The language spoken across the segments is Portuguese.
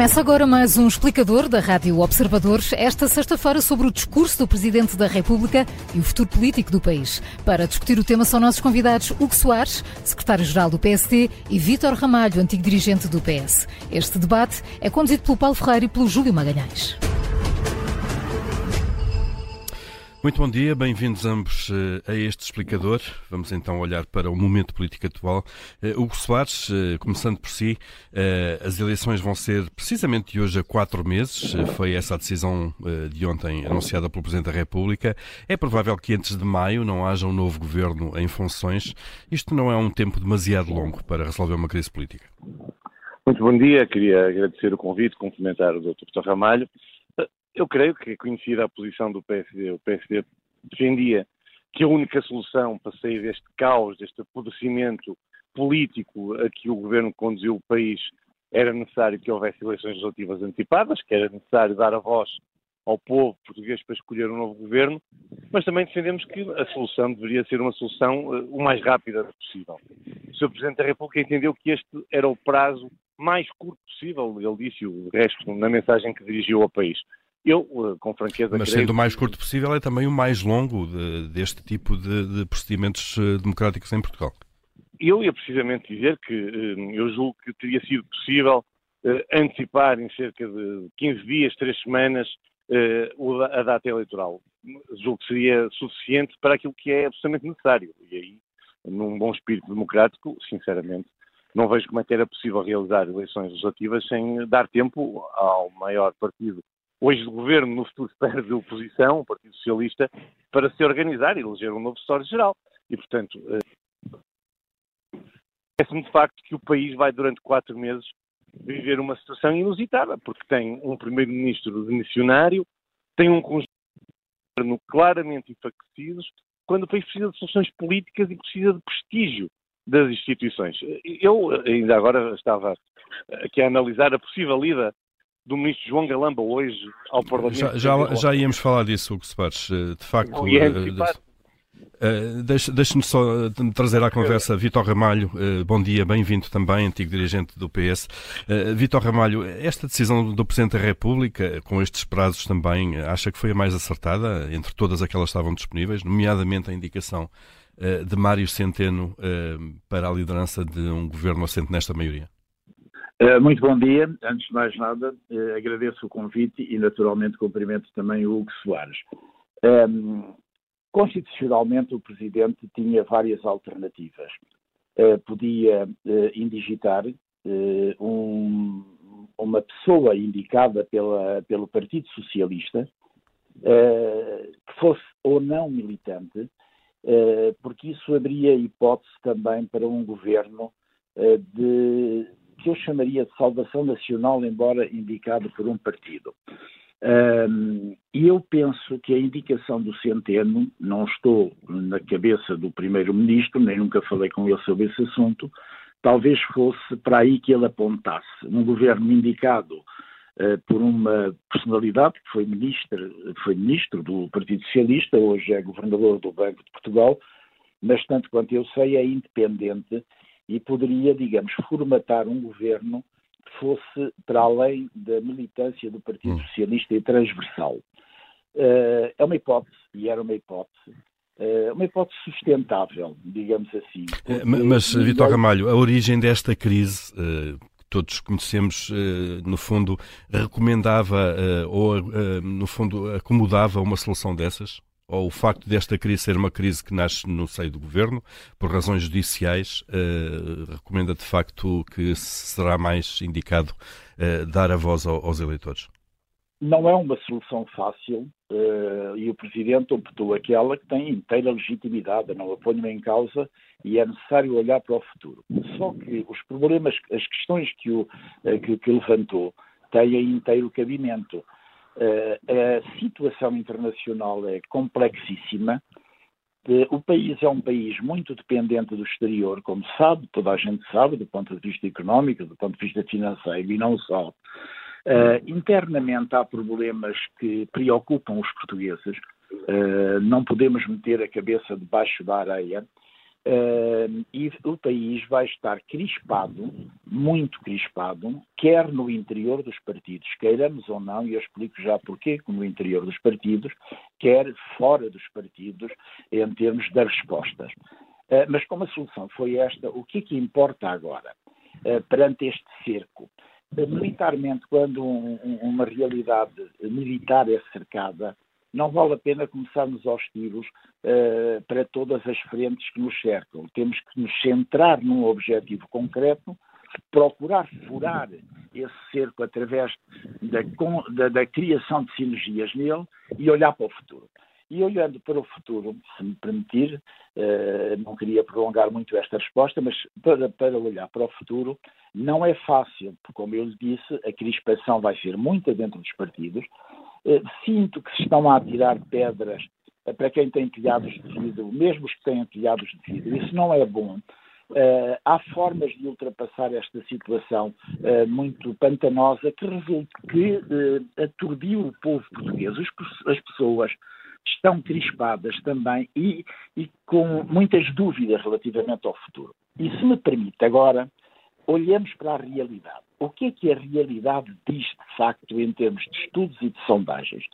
Começa agora mais um explicador da Rádio Observadores, esta sexta-feira, sobre o discurso do Presidente da República e o futuro político do país. Para discutir o tema são nossos convidados Hugo Soares, secretário-geral do PSD, e Vítor Ramalho, antigo dirigente do PS. Este debate é conduzido pelo Paulo Ferreira e pelo Júlio Magalhães. Muito bom dia, bem-vindos ambos eh, a este explicador. Vamos então olhar para o momento político atual. Uh, Hugo Soares, uh, começando por si, as eleições vão ser precisamente de hoje a quatro meses. foi essa a decisão de ontem anunciada pelo Presidente da República. É provável que antes de maio não haja um novo governo em funções. Isto não é um tempo demasiado longo para resolver uma crise política. Muito bom dia, queria agradecer o convite, cumprimentar o Dr. Ramalho eu creio que é conhecida a posição do PSD. O PSD defendia que a única solução para sair deste caos, deste apodrecimento político a que o governo conduziu o país, era necessário que houvesse eleições legislativas antecipadas, que era necessário dar a voz ao povo português para escolher um novo governo, mas também defendemos que a solução deveria ser uma solução uh, o mais rápida possível. O Sr. Presidente da República entendeu que este era o prazo mais curto possível, ele disse o resto na mensagem que dirigiu ao país. Eu, eh, com franqueza, Mas sendo o mais curto possível, é também o mais longo de, deste tipo de, de, procedimentos eh, democráticos em Portugal. Eu ia precisamente dizer que eh, eu julgo que teria sido possível antecipar em cerca de 15 dias, 3 semanas, a data eleitoral. Julgo que seria suficiente para aquilo que é absolutamente necessário. E aí, num bom espírito democrático, sinceramente, não vejo como é que era possível realizar eleições legislativas sem dar tempo ao maior partido hoje do governo, no futuro espero de oposição, o Partido Socialista, para se organizar e eleger um novo Histórico-Geral. E, portanto, parece-me de facto que o país vai, durante quatro meses, viver uma situação inusitada, porque tem um primeiro-ministro demissionário, tem um conjunto de governo claramente enfraquecidos, quando o país precisa de soluções políticas e precisa de prestígio das instituições. Eu ainda agora estava aqui a analisar a possível ida do ministro João Galamba hoje ao Parlamento. Já, já, já íamos falar disso, Hugo Soares. Eh, de facto, Uh, Deixe-me só trazer à conversa Vitor Ramalho. Uh, bom dia, bem-vindo também, antigo dirigente do PS. Uh, Vitor Ramalho, esta decisão do Presidente da República, com estes prazos também, acha que foi a mais acertada entre todas aquelas que estavam disponíveis, nomeadamente a indicação de Mário Centeno para a liderança de um governo assente nesta maioria? Eh, muito bom dia. Antes de mais nada, uh, agradeço o convite e, naturalmente, cumprimento também o Hugo Soares. Ehm, constitucionalmente, o Presidente tinha várias alternativas. Uh, podia indigitar um, uma pessoa indicada pela, pelo Partido Socialista, que fosse ou não militante, porque isso abria hipótese também para um governo de que eu chamaria de salvação nacional, embora indicado por um partido. Um, e eu penso que a indicação do Centeno, não estou na cabeça do Primeiro-Ministro, nem nunca falei com ele sobre esse assunto, talvez fosse para aí que ele apontasse. Um governo indicado uh, por uma personalidade que foi foi ministro do Partido Socialista, hoje é governador do Banco de Portugal, mas tanto quanto eu sei é independente e poderia, digamos, formatar um governo que fosse para além da militância do Partido hum. Socialista e transversal. Uh, é uma hipótese, e era uma hipótese, uh, uma hipótese sustentável, digamos assim. Eh, mas, mas Vitor Ramalho, a origem desta crise, que todos conhecemos, no fundo, recomendava ou, no fundo, acomodava uma solução dessas? Ou o facto desta crise ser uma crise que nasce no seio do governo, por razões judiciais, uh, recomenda de facto que será mais indicado uh, dar a voz ao, aos eleitores? Não é uma solução fácil uh, e o Presidente optou aquela que tem inteira legitimidade, não a ponho em causa e é necessário olhar para o futuro. Só que os problemas, as questões que, o, que, que levantou têm inteiro cabimento. Uh, a situação internacional é complexíssima. Uh, o país é um país muito dependente do exterior, como sabe, toda a gente sabe, do ponto de vista económico, do ponto de vista financeiro e não só. Uh, internamente há problemas que preocupam os portugueses. não podemos meter a cabeça debaixo da areia Uh, e o país vai estar crispado, muito crispado, quer no interior dos partidos, queiramos ou não, e eu explico já porquê, no interior dos partidos, quer fora dos partidos, em termos das respostas. Uh, mas como a solução foi esta, o que é que importa agora, uh, perante este cerco? militarmente, quando um, uma realidade militar é cercada, não vale a pena começarmos aos tiros uh, para todas as frentes que nos cercam. Temos que nos centrar num objetivo concreto, procurar furar esse cerco através da, da, da criação de sinergias nele e olhar para o futuro. E olhando para o futuro, se me permitir, uh, não queria prolongar muito esta resposta, mas para, para olhar para o futuro, não é fácil, porque, como eu lhe disse, a crispação vai ser muita dentro dos partidos, eh, sinto que se estão a atirar pedras eh, para quem tem telhados de vidro, mesmo os que têm telhados de vidro. Isso não é bom. Uh, há formas de ultrapassar esta situação uh, muito pantanosa que resulta que uh, aturdiu o povo português. As pessoas estão crispadas também e, e, com muitas dúvidas relativamente ao futuro. E se me permite agora, olhemos para a realidade. O que é que a realidade diz de facto em termos de estudos e de sondagens?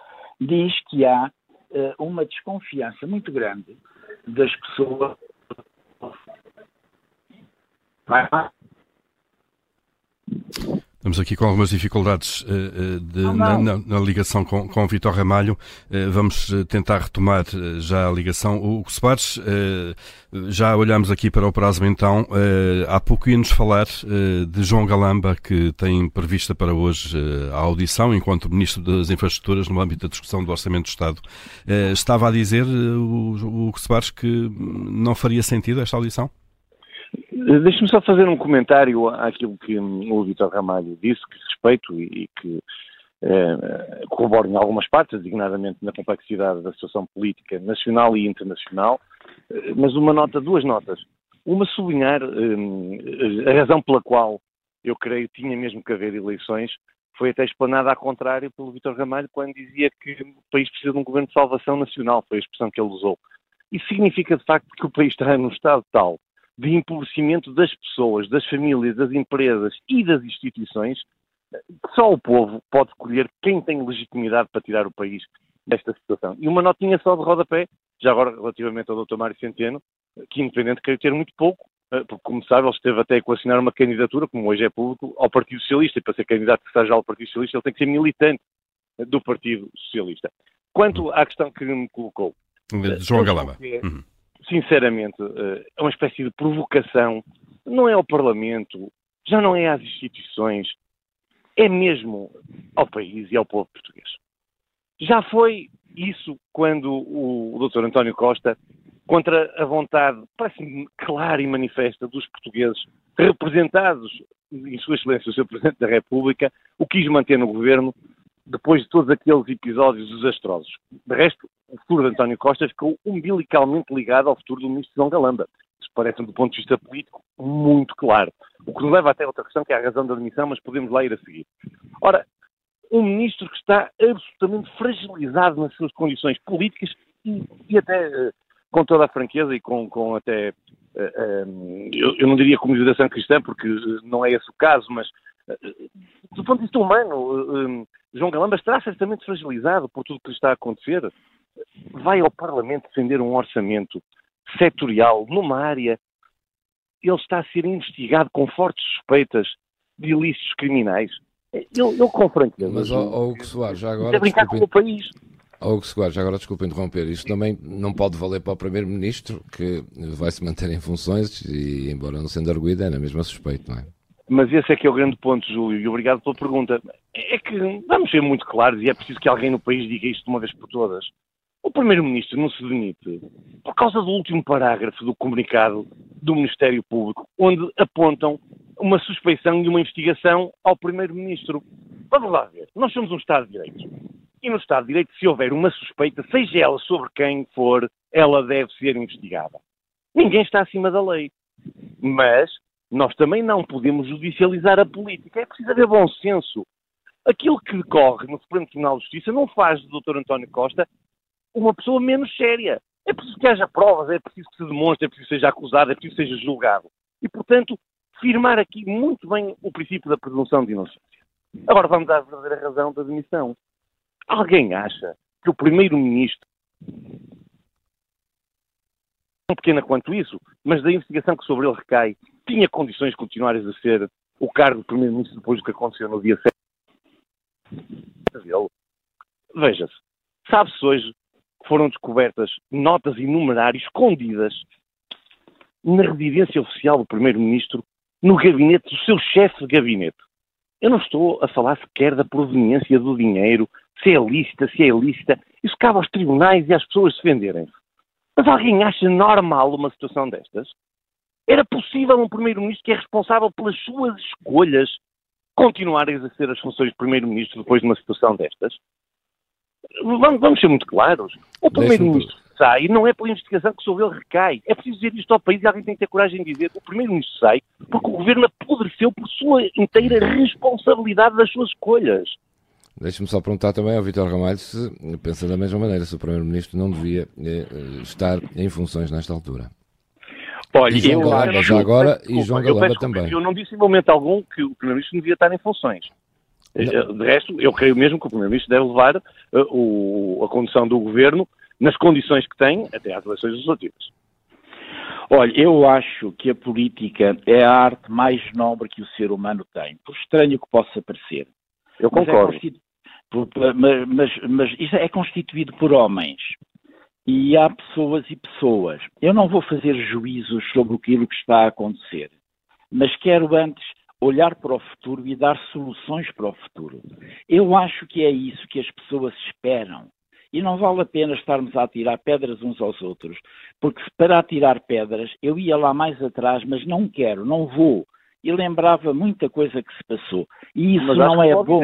Diz que há uh, uma desconfiança muito grande das pessoas. Estamos aqui com algumas dificuldades uh, de, na, na, na, ligação com, com o Vitor Ramalho. Uh, vamos tentar retomar uh, já a ligação. O Soares, já olhamos aqui para o prazo então. há pouco ia-nos falar de João Galamba, que tem prevista para hoje a audição enquanto Ministro das Infraestruturas no âmbito da discussão do Orçamento do Estado. estava a dizer, o, o Soares, que não faria sentido esta audição? Deixe-me só fazer um comentário àquilo que o Vitor Ramalho disse, que respeito e, que eh, corroboro em algumas partes, designadamente na complexidade da situação política nacional e internacional, eh, mas uma nota, duas notas. Uma, sublinhar eh, a razão pela qual eu creio tinha mesmo que haver eleições, foi até explanada ao contrário pelo Vitor Ramalho quando dizia que o país precisa de um governo de salvação nacional, foi a expressão que ele usou. Isso significa, de facto, que o país está num estado tal de empobrecimento das pessoas, das famílias, das empresas e das instituições, que só o povo pode escolher quem tem legitimidade para tirar o país desta situação. E uma notinha só de rodapé, já agora relativamente ao Dr. Mário Centeno, que independente quer ter muito pouco, eh, porque como sabe, ele esteve até a equacionar uma candidatura, como hoje é público, ao Partido Socialista, e para ser candidato que seja ao Partido Socialista, ele tem que ser militante do Partido Socialista. Quanto à questão que me colocou... João Galama. É, uhum sinceramente, eh, é uma espécie de provocação. Não é ao Parlamento, já não é às instituições, é mesmo ao país e ao povo português. Já foi isso quando o, Dr. António Costa, contra a vontade, parece-me clara e manifesta, dos portugueses, representados em Sua Excelência o Sr. Presidente da República, o quis manter no governo depois de todos aqueles episódios desastrosos. De resto, futuro de António Costa ficou umbilicalmente ligado ao futuro do ministro João Galamba. Isso parece-me, do ponto de vista político, muito claro. O que nos leva até outra questão, que é a razão da admissão, mas podemos lá ir a seguir. Ora, um ministro que está absolutamente fragilizado nas suas condições políticas e, e até, uh, com toda a franqueza e com, com até, eh, eh, eu, não diria comunização cristã, porque não é esse o caso, mas do ponto de vista humano, João Galamba estará certamente fragilizado por tudo o que está a acontecer. Vai ao Parlamento defender um orçamento setorial numa área. Ele está a ser investigado com fortes suspeitas de ilícitos criminais. Eu, eu com franqueza. Mas, ó, Hugo Soares, já agora. brincar com o país. Hugo Soares, já agora desculpa interromper. Isto também não pode valer para o Primeiro-Ministro, que vai se manter em funções e, embora não sendo arguído, é na mesma suspeito, não é? Mas esse é que é o grande ponto, Júlio, e obrigado pela pergunta. É que vamos ser muito claros e é preciso que alguém no país diga isto de uma vez por todas. O Primeiro-Ministro não se demite por causa do último parágrafo do comunicado do Ministério Público, onde apontam uma suspeição e uma investigação ao Primeiro-Ministro. Vamos lá ver. Nós somos um Estado de Direito. E no Estado de Direito, se houver uma suspeita, seja ela sobre quem for, ela deve ser investigada. Ninguém está acima da lei. Mas nós também não podemos judicializar a política. É preciso haver bom senso. Aquilo que decorre no Supremo Tribunal de Justiça não faz do Dr. António Costa uma pessoa menos séria. É preciso que haja provas, é preciso que se demonstre, é preciso que seja acusado, é preciso que seja julgado. E, portanto, firmar aqui muito bem o princípio da presunção de inocência. Agora vamos à verdadeira razão da demissão. Alguém acha que o Primeiro-Ministro, tão pequena quanto isso, mas da investigação que sobre ele recai, tinha condições de continuar a exercer o cargo de Primeiro-Ministro depois do que aconteceu no dia 7 Veja-se, sabe-se hoje foram descobertas notas e numerários escondidas na residência oficial do Primeiro-Ministro, no gabinete do seu chefe de gabinete. Eu não estou a falar sequer da proveniência do dinheiro, se é lícita, se é ilícita. Isso cabe aos tribunais e às pessoas defenderem-se. Mas alguém acha normal uma situação destas? Era possível um Primeiro-Ministro que é responsável pelas suas escolhas continuar a exercer as funções de Primeiro-Ministro depois de uma situação destas? Vamos, vamos ser muito claros. O Primeiro-Ministro sai não é pela investigação que sobre ele recai. É preciso dizer isto ao país e alguém tem que ter coragem de dizer. O Primeiro-Ministro sai porque o Governo apodreceu por sua inteira responsabilidade das suas escolhas. Deixe-me só perguntar também ao Vitor Ramalho se pensa da mesma maneira, se o Primeiro-Ministro não devia eh, estar em funções nesta altura. Olha, e João Galamba já agora e João Galamba também. Eu não disse em momento algum que o Primeiro-Ministro devia estar em funções. Não. De resto, eu creio mesmo que o Primeiro-Ministro deve levar uh, o, a condução do Governo nas condições que tem até às eleições legislativas. Olha, eu acho que a política é a arte mais nobre que o ser humano tem, por estranho que possa parecer. Eu concordo. Mas, é mas, mas, mas isso é constituído por homens. E há pessoas e pessoas. Eu não vou fazer juízos sobre aquilo que está a acontecer, mas quero antes olhar para o futuro e dar soluções para o futuro. Eu acho que é isso que as pessoas esperam. E não vale a pena estarmos a atirar pedras uns aos outros, porque para atirar pedras eu ia lá mais atrás, mas não quero, não vou. E lembrava muita coisa que se passou. E isso não é bom.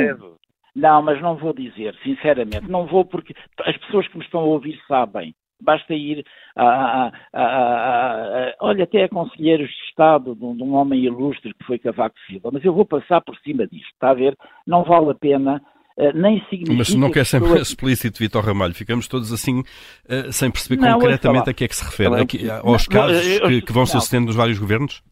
Não, mas não vou dizer, sinceramente. Não vou porque as pessoas que me estão a ouvir sabem. Basta ir a, a, a olha, até a conselheiros de Estado de um, de um, homem ilustre que foi Cavaco Silva, mas eu vou passar por cima disto, está a ver? Não vale a pena Uh, nem significa. Mas não quer sempre explícito, Vitor Ramalho. Ficamos todos assim, uh, sem perceber não, concretamente a que é que se refere. Aqui, aos não, casos eu, eu, que, que, vão sucedendo nos vários governos?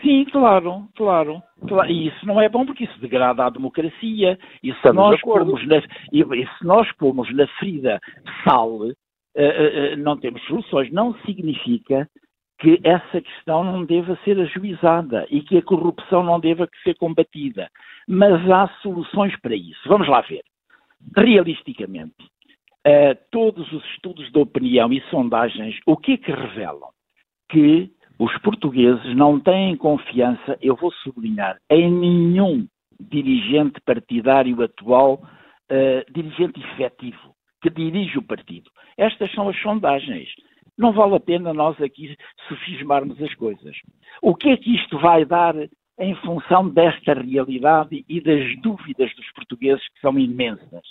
Sim, claro, claro. E isso não é bom porque isso degrada a democracia. E se, nós pomos, na, e, e se nós pomos na ferida sal, uh, uh, não temos soluções. Não significa que essa questão não deva ser ajuizada e que a corrupção não deva ser combatida. Mas há soluções para isso. Vamos lá ver. Realisticamente, uh, todos os estudos de opinião e sondagens, o que é que revelam? Que os portugueses não têm confiança, eu vou sublinhar, em nenhum dirigente partidário atual, uh, dirigente efetivo, que dirige o partido. Estas são as sondagens. Não vale a pena nós aqui sofismarmos as coisas. O que é que isto vai dar em função desta realidade e das dúvidas dos portugueses que são imensas?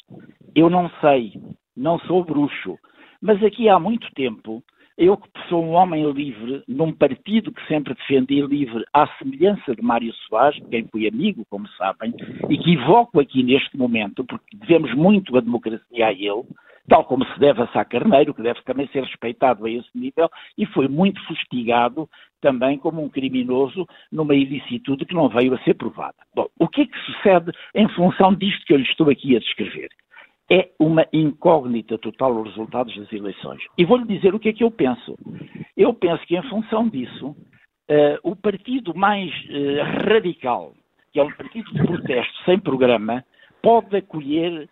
Eu não sei, não sou bruxo, mas aqui há muito tempo eu que sou um homem livre, num partido que sempre defendi livre, à semelhança de Mário Soares, quem fui amigo, como sabem, e que evoco aqui neste momento, porque devemos muito a democracia a ele, tal como se deve a Sá Carneiro, que deve também ser respeitado a esse nível, e foi muito fustigado também como um criminoso numa ilicitude que não veio a ser provada. Bom, o que é que sucede em função disto que eu lhe estou aqui a descrever? é uma incógnita total os resultados das eleições. E vou-lhe dizer o que é que eu penso. Eu penso que, em função disso, uh, o partido mais uh, radical, que é um partido de protesto sem programa, pode acolher,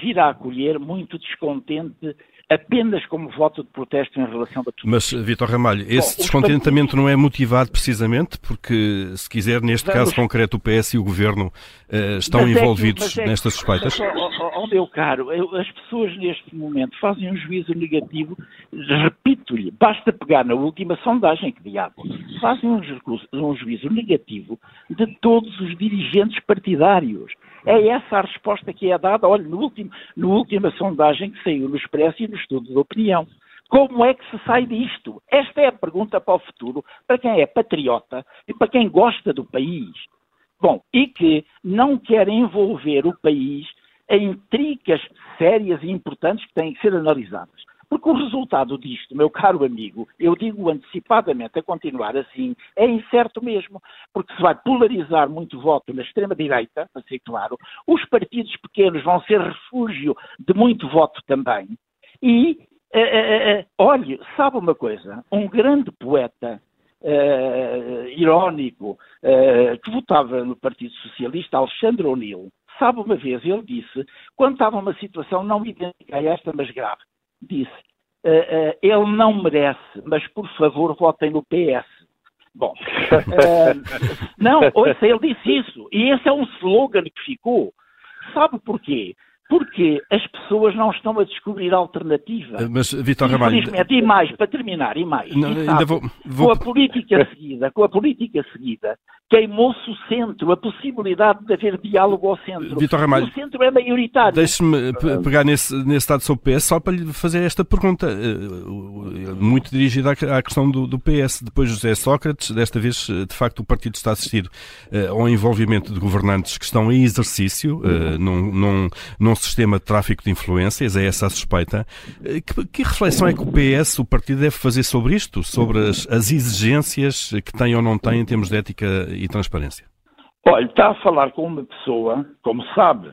vir a acolher muito descontente apenas como voto de protesto em relação a tudo. Mas, Vitor Ramalho, esse Bom, descontentamento não é motivado precisamente porque, se quiser, neste Vamos... caso concreto, o PS e o Governo uh, estão mas envolvidos é que, é nestas suspeitas? Ó, meu caro, as pessoas neste momento fazem um juízo negativo, repito-lhe, basta pegar na última sondagem que diabo, fazem um, um juízo negativo de todos os dirigentes partidários. É essa a resposta que é dada, olha, no último, na última sondagem que saiu no Expresso e no estudo de opinião. Como é que se sai disto? Esta é a pergunta para o futuro, para quem é patriota e para quem gosta do país. Bom, e que não quer envolver o país em tricas sérias e importantes que têm que ser analisadas. Porque o resultado disto, meu caro amigo, eu digo antecipadamente a continuar assim, é incerto mesmo, porque se vai polarizar muito voto na extrema-direita, para ser claro, os partidos pequenos vão ser refúgio de muito voto também, e, uh, uh, uh, olhe, sabe uma coisa? Um grande poeta uh, irónico uh, que votava no Partido Socialista, Alexandre O'Neill, sabe uma vez, ele disse, quando estava numa situação não idêntica a esta, mas grave, disse, uh, ele não merece, mas por favor votem no PS. Bom, não, ouça, ele disse isso, e esse é um slogan que ficou. Sabe porquê? Porque as pessoas não estão a descobrir alternativa. Eh, mas, Vitor Ramalho... E mais, para terminar, e mais, não, e sabe, vou, vou... com a política seguida, com a política seguida, queimou-se o centro, a possibilidade de haver diálogo ao centro. Vitor Ramalho, o centro é maioritário. Deixe-me pegar nesse, nesse dado sobre o PS só para lhe fazer esta pergunta, eh, muito dirigida à questão do, do PS. Depois José Sócrates, desta vez, eh, de facto, o partido está a assistir ao envolvimento de governantes que estão em exercício, num, num, num sistema de tráfico de influências, é essa a suspeita. Que, que, reflexão é que o PS, o partido, deve fazer sobre isto? Sobre as, as exigências que tem ou não tem em termos de ética e transparência? Olha, está a falar com uma pessoa, como sabe,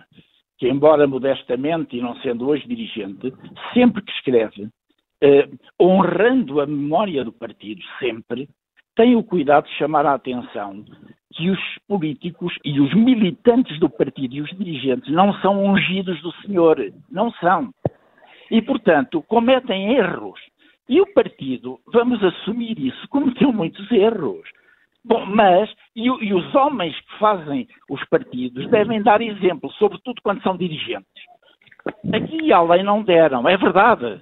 que embora modestamente e não sendo hoje dirigente, sempre que escreve, eh, honrando a memória do partido, sempre, tem o cuidado de chamar a atenção que os políticos e os militantes do partido e os dirigentes não são ungidos do Senhor. Não são. E, portanto, cometem erros. E o partido, vamos assumir isso, cometeu muitos erros. Bom, mas, e, e, os homens que fazem os partidos devem dar exemplo, sobretudo quando são dirigentes. Aqui e além não deram, é verdade.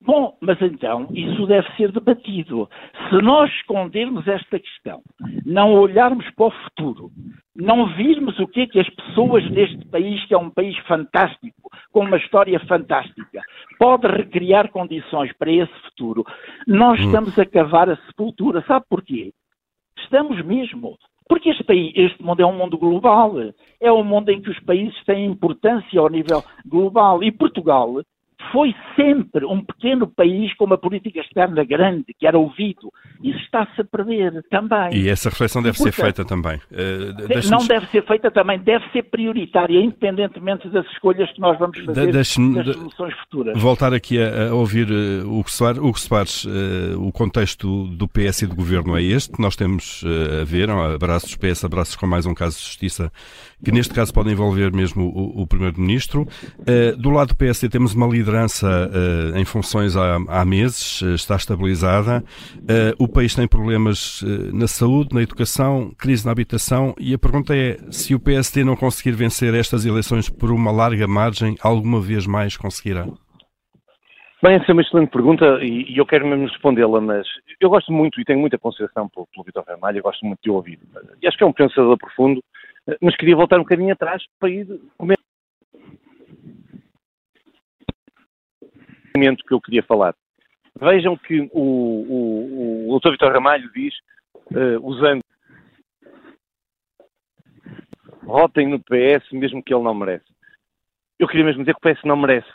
Bom, mas então isso deve ser debatido. Se nós escondermos esta questão, não olharmos para o futuro, não virmos o que é que as pessoas deste país, que é um país fantástico, com uma história fantástica, pode recriar condições para esse futuro, nós hum. estamos a cavar a sepultura. Sabe porquê? Estamos mesmo. Porque este, país, este mundo é um mundo global. É um mundo em que os países têm importância ao nível global. E Portugal foi sempre um pequeno país com uma política externa grande, que era ouvido. Isso está-se a perder também. E essa reflexão deve ser feita também. Uh, não deve ser feita também, deve ser prioritária, independentemente das escolhas que nós vamos fazer das soluções futuras. Voltar aqui a, a ouvir o que Soares, uh, o contexto do PS e do Governo é este, nós temos uh, a ver, abraços PS, abraços com mais um caso de justiça, que neste caso pode envolver mesmo o, o Primeiro-Ministro. do lado do PSD temos uma liderança liderança uh, em funções há, há meses, uh, está estabilizada. Uh, o país tem problemas na saúde, na educação, crise na habitação e a pergunta é se o PSD não conseguir vencer estas eleições por uma larga margem, alguma vez mais conseguirá? Bem, essa é uma excelente pergunta e, eu quero mesmo respondê-la, mas eu gosto muito e tenho muita consideração pelo, pelo Vitor Ramalho, gosto muito de ouvir. E acho que é um pensador profundo, mas queria voltar um bocadinho atrás para ir comer que eu queria falar. Vejam que o, o, o Dr. Vitor Ramalho diz, uh, usando votem no PS mesmo que ele não merece. Eu queria mesmo dizer que o PS não merece.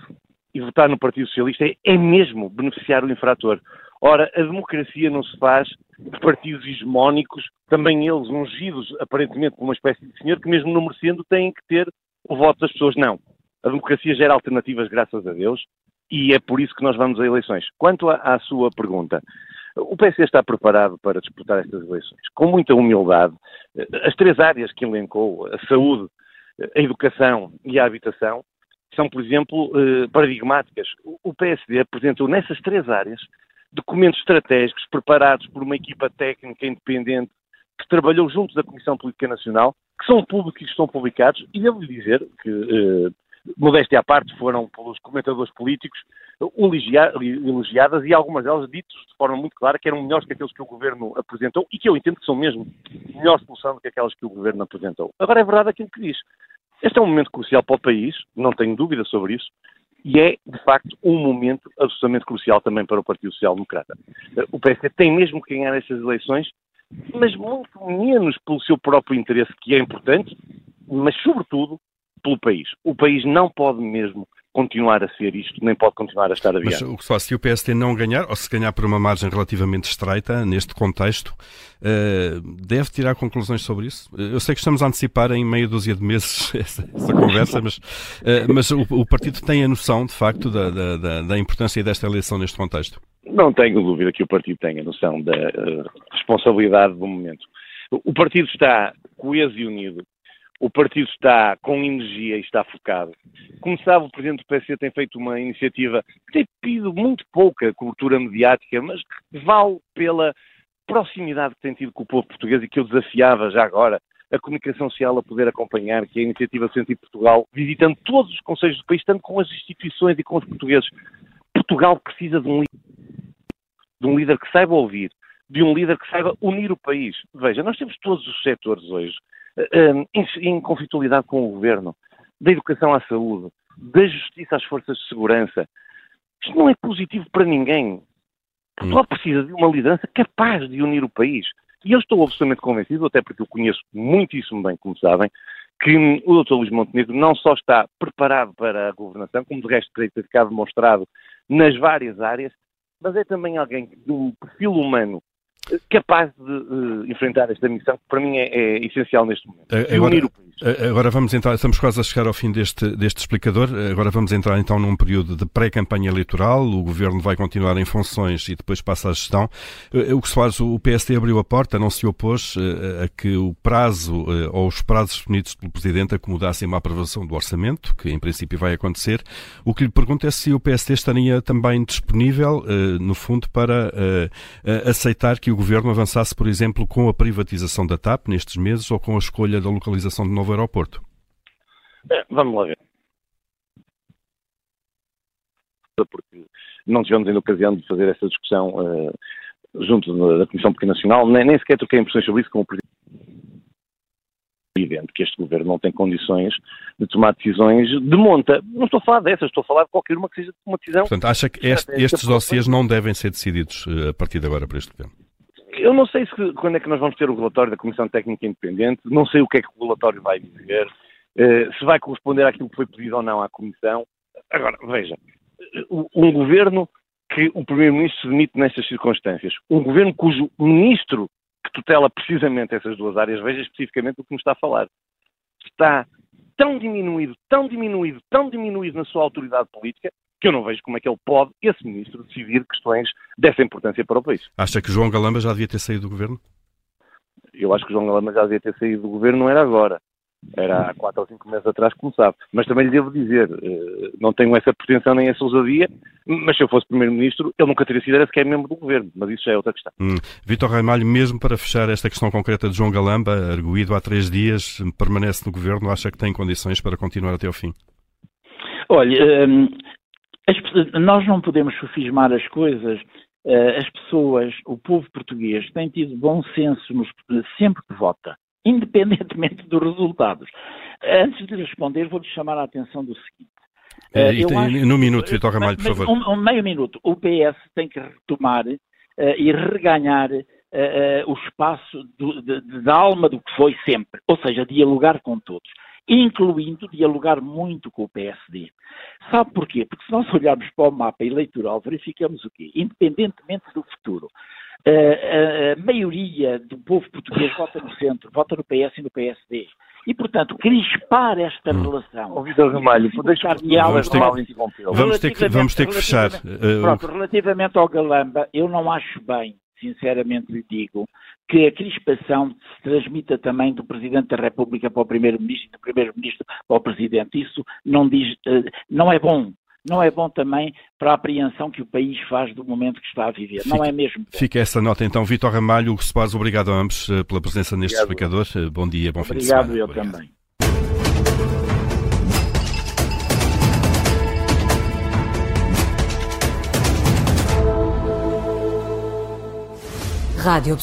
E votar no Partido Socialista é, é mesmo beneficiar o infrator. Ora, a democracia não se faz de partidos hegemónicos, também eles ungidos aparentemente por uma espécie de senhor que mesmo não merecendo têm que ter o voto das pessoas. Não. A democracia gera alternativas, graças a Deus, e é por isso que nós vamos a eleições. Quanto à, à sua pergunta, o PC está preparado para disputar estas eleições. Com muita humildade, as três áreas que elencou, a saúde, a educação e a habitação, são, por exemplo, eh, paradigmáticas. O PSD apresentou nessas três áreas documentos estratégicos preparados por uma equipa técnica independente que trabalhou junto da Comissão Política Nacional, que são públicos e estão publicados, e devo lhe dizer que eh, modéstia à parte, foram pelos comentadores políticos elogiadas e algumas delas ditas de forma muito clara que eram melhores que aqueles que o Governo apresentou e que eu entendo que são mesmo melhor solução do que aquelas que o Governo apresentou. Agora é verdade aquilo que diz. Este é um momento crucial para o país, não tenho dúvida sobre isso, e é, de facto, um momento absolutamente crucial também para o Partido Social Democrata. O PSD tem mesmo que ganhar estas eleições, mas muito menos pelo seu próprio interesse, que é importante, mas, sobretudo, pelo país. O país não pode mesmo continuar a ser isto, nem pode continuar a estar a Mas o que se faz, se o PST não ganhar, ou se ganhar por uma margem relativamente estreita, neste contexto, uh, deve tirar conclusões sobre isso? Eu sei que estamos a antecipar em meia dúzia de meses essa, essa conversa, mas, uh, mas o, o, partido tem a noção, de facto, da, da, da, importância desta eleição neste contexto? Não tenho dúvida que o partido tenha a noção da uh, responsabilidade do momento. O partido está coeso e unido o partido está com energia e está focado. Como sabe, o Presidente do PSD tem feito uma iniciativa que tem pedido muito pouca cobertura mediática, mas que vale pela proximidade que tem tido com o povo português e que eu desafiava já agora a comunicação social a poder acompanhar, que é a iniciativa Sentido Portugal, visitando todos os conselhos do país, tanto com as instituições e com os portugueses. Portugal precisa de um líder, de um líder que saiba ouvir, de um líder que saiba unir o país. Veja, nós temos todos os setores hoje em, conflitualidade com o governo, da educação à saúde, da justiça às forças de segurança. Isto não é positivo para ninguém. Portugal hum. precisa de uma liderança capaz de unir o país. E eu estou absolutamente convencido, até porque eu conheço muitíssimo bem, como sabem, que o Dr. Luís Montenegro não só está preparado para a governação, como de resto creio ter ficado demonstrado nas várias áreas, mas é também alguém de um perfil humano capaz de uh, enfrentar esta missão, que para mim é, é essencial neste momento. Agora, unir o país. Agora vamos entrar, estamos quase a chegar ao fim deste, deste explicador. Agora vamos entrar então num período de pré-campanha eleitoral. O governo vai continuar em funções e depois passa à gestão. O que se faz, o PSD abriu a porta, não se opôs a que o prazo ou os prazos definidos pelo Presidente acomodassem uma aprovação do orçamento, que em princípio vai acontecer. O que lhe pergunto é se o PSD estaria também disponível, no fundo, para aceitar que o governo avançasse, por exemplo, com a privatização da TAP nestes meses ou com a escolha da localização de novo aeroporto? É, vamos lá ver. Porque não tivemos ainda ocasião de fazer essa discussão uh, junto da Comissão Política Nacional, nem, nem sequer troquei impressões sobre isso com o Presidente. É evidente que este governo não tem condições de tomar decisões de monta. Não estou a falar dessas, estou a falar de qualquer uma que seja uma decisão. Portanto, acha que este, estes dossiês não devem ser decididos uh, a partir de agora por este governo? Eu não sei se, quando é que nós vamos ter o relatório da Comissão Técnica Independente, não sei o que é que o relatório vai dizer, uh, se vai corresponder àquilo que foi pedido ou não à Comissão. Agora, veja, um governo que o Primeiro-Ministro se demite nestas circunstâncias, um governo cujo Ministro que tutela precisamente essas duas áreas, veja especificamente o que me está a falar, está tão diminuído, tão diminuído, tão diminuído na sua autoridade política, que eu não vejo como é que ele pode, esse ministro, decidir questões dessa importância para o país. Acha que João Galamba já devia ter saído do governo? Eu acho que João Galamba já devia ter saído do governo, não era agora. Era há quatro ou cinco meses atrás, como sabe. Mas também lhe devo dizer, eh, não tenho essa pretensão nem essa ousadia, mas se eu fosse Primeiro-Ministro, ele nunca teria sido era sequer membro do Governo. Mas isso já é outra questão. Hum. Vítor Ramalho, mesmo para fechar esta questão concreta de João Galamba, arguído há três dias, permanece no Governo, acha que tem condições para continuar até ao fim? Olha, hum, as, nós não podemos sofismar as coisas. Uh, as pessoas, o povo português, tem tido bom senso nos, sempre que vota, independentemente dos resultados. Antes de responder, vou-lhe chamar a atenção do seguinte. Uh, e tem, acho, no minuto, Vitor Ramalho, por favor. Um, um, meio minuto. O PS tem que retomar uh, e reganhar o espaço do, de, de, da alma do que foi sempre, ou seja, dialogar com todos incluindo dialogar muito com o PSD. Sabe porquê? Porque se nós olharmos para o mapa eleitoral, verificamos o quê? Independentemente do futuro, a, a, a maioria do povo português vota no centro, vota no PS e no PSD. E, portanto, crispar esta hum. relação. Oh, Vitor Ramalho, deixar vamos, ter, vamos, ter que, vamos ter que fechar. Pronto, relativamente ao Galamba, eu não acho bem sinceramente lhe digo, que a crispação se transmita também do Presidente da República para o Primeiro-Ministro e do Primeiro-Ministro para o Presidente. Isso não, diz, eh, não é bom. Não é bom também para a apreensão que o país faz do momento que está a viver. Fica, não é mesmo. Bom. Fica essa nota então. Vitor Ramalho, Hugo Soares, obrigado a ambos eh, pela presença neste obrigado. explicador. Eh, bom dia, bom obrigado, fim de semana. Obrigado, eu obrigado. também. Rádio